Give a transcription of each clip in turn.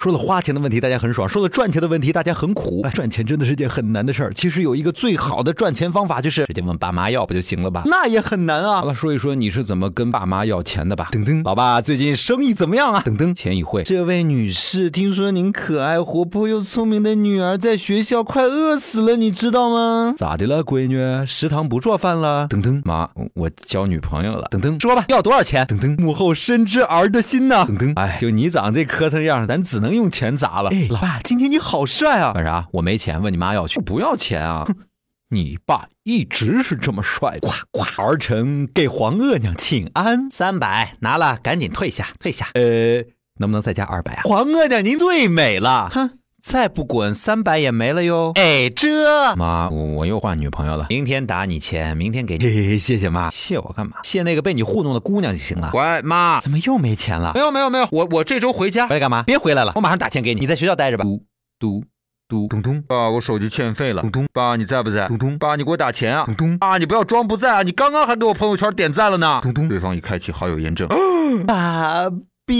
说了花钱的问题，大家很爽；说了赚钱的问题，大家很苦。赚钱真的是件很难的事儿。其实有一个最好的赚钱方法，就是直接问爸妈要不就行了吧？那也很难啊。好了，说一说你是怎么跟爸妈要钱的吧。噔噔，老爸最近生意怎么样啊？噔噔，钱已汇，这位女士，听说您可爱、活泼又聪明的女儿在学校快饿死了，你知道吗？咋的了，闺女？食堂不做饭了？噔噔，妈，我交女朋友了。噔噔，说吧，要多少钱？噔噔，母后深知儿的心呐。噔噔，哎，就你长这磕碜样，咱只能用钱砸了。哎，老爸，今天你好帅啊！干啥？我没钱，问你妈要去。不要钱啊！你爸一直是这么帅的。夸夸，儿臣给皇额娘请安。三百拿了，赶紧退下，退下。呃，能不能再加二百啊？皇额娘您最美了。哼，再不滚，三百也没了哟。哎，这妈，我我又换女朋友了。明天打你钱，明天给你。嘿嘿，谢谢妈。谢我干嘛？谢那个被你糊弄的姑娘就行了。喂，妈，怎么又没钱了？没有没有没有，我我这周回家。回来干嘛？别回来了，我马上打钱给你。你在学校待着吧。嘟嘟。嘟咚咚，爸，我手机欠费了。咚咚，爸，你在不在？咚咚，爸，你给我打钱啊。咚咚，爸，你不要装不在啊，你刚刚还给我朋友圈点赞了呢。咚咚，对方已开启好友验证。爸。比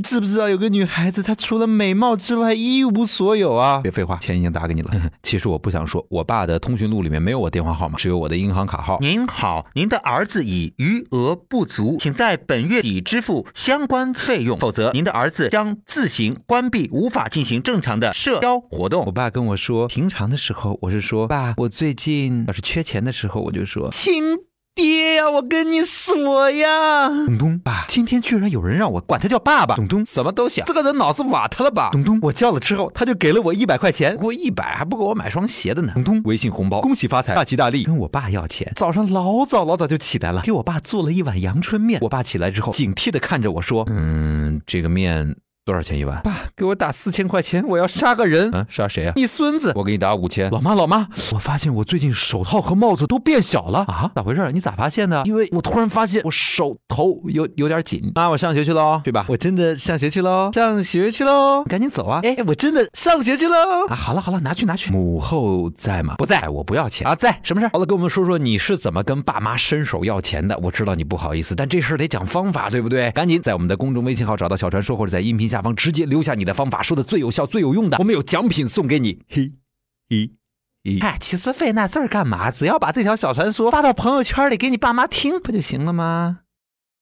知不知道有个女孩子，她除了美貌之外一无所有啊！别废话，钱已经打给你了。其实我不想说，我爸的通讯录里面没有我电话号码，只有我的银行卡号。您好，您的儿子已余额不足，请在本月底支付相关费用，否则您的儿子将自行关闭，无法进行正常的社交活动。我爸跟我说，平常的时候我是说爸，我最近要是缺钱的时候，我就说亲。爹呀，我跟你说呀，东东爸，今天居然有人让我管他叫爸爸，东东什么都想，这个人脑子瓦特了吧？东东，我叫了之后，他就给了我一百块钱，我一百还不够我买双鞋的呢。东东，微信红包，恭喜发财，大吉大利。跟我爸要钱，早上老早老早就起来了，给我爸做了一碗阳春面。我爸起来之后，警惕的看着我说，嗯，这个面。多少钱一碗？爸，给我打四千块钱，我要杀个人。嗯，杀谁啊？你孙子！我给你打五千。老妈，老妈，我发现我最近手套和帽子都变小了啊！咋回事？你咋发现的？因为我突然发现我手头有有点紧。妈，我上学去喽，对吧？我真的上学去喽，上学去喽，赶紧走啊！哎，我真的上学去喽。啊，好了好了，拿去拿去。母后在吗？不在，我不要钱啊。在，什么事？好了，跟我们说说你是怎么跟爸妈伸手要钱的。我知道你不好意思，但这事儿得讲方法，对不对？赶紧在我们的公众微信号找到小传说，或者在音频下。下方直接留下你的方法，说的最有效、最有用的，我们有奖品送给你。嘿，嘿，嘿，哎，其实费那字儿干嘛？只要把这条小传说发到朋友圈里给你爸妈听，不就行了吗？